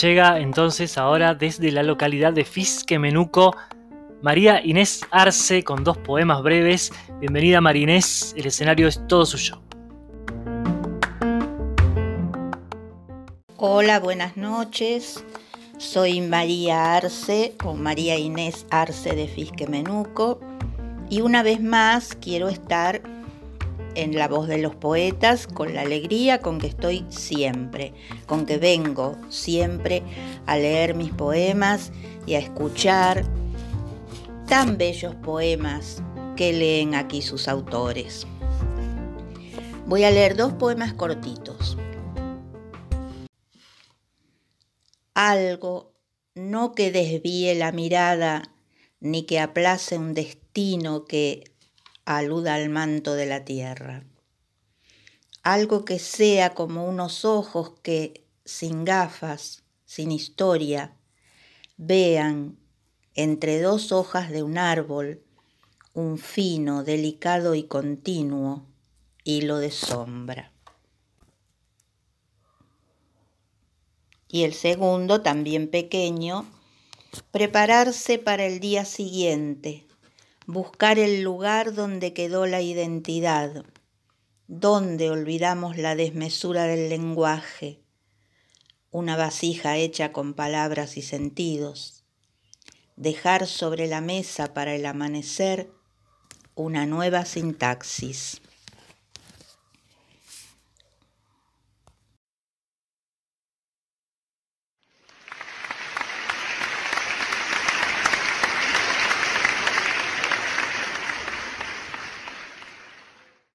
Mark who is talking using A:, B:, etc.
A: Llega entonces ahora desde la localidad de Fisquemenuco María Inés Arce con dos poemas breves. Bienvenida María Inés, el escenario es todo suyo.
B: Hola, buenas noches. Soy María Arce o María Inés Arce de Fisquemenuco y una vez más quiero estar en la voz de los poetas, con la alegría con que estoy siempre, con que vengo siempre a leer mis poemas y a escuchar tan bellos poemas que leen aquí sus autores. Voy a leer dos poemas cortitos. Algo, no que desvíe la mirada, ni que aplace un destino que aluda al manto de la tierra. Algo que sea como unos ojos que, sin gafas, sin historia, vean entre dos hojas de un árbol un fino, delicado y continuo hilo de sombra. Y el segundo, también pequeño, prepararse para el día siguiente, buscar el lugar donde quedó la identidad, donde olvidamos la desmesura del lenguaje, una vasija hecha con palabras y sentidos, dejar sobre la mesa para el amanecer una nueva sintaxis.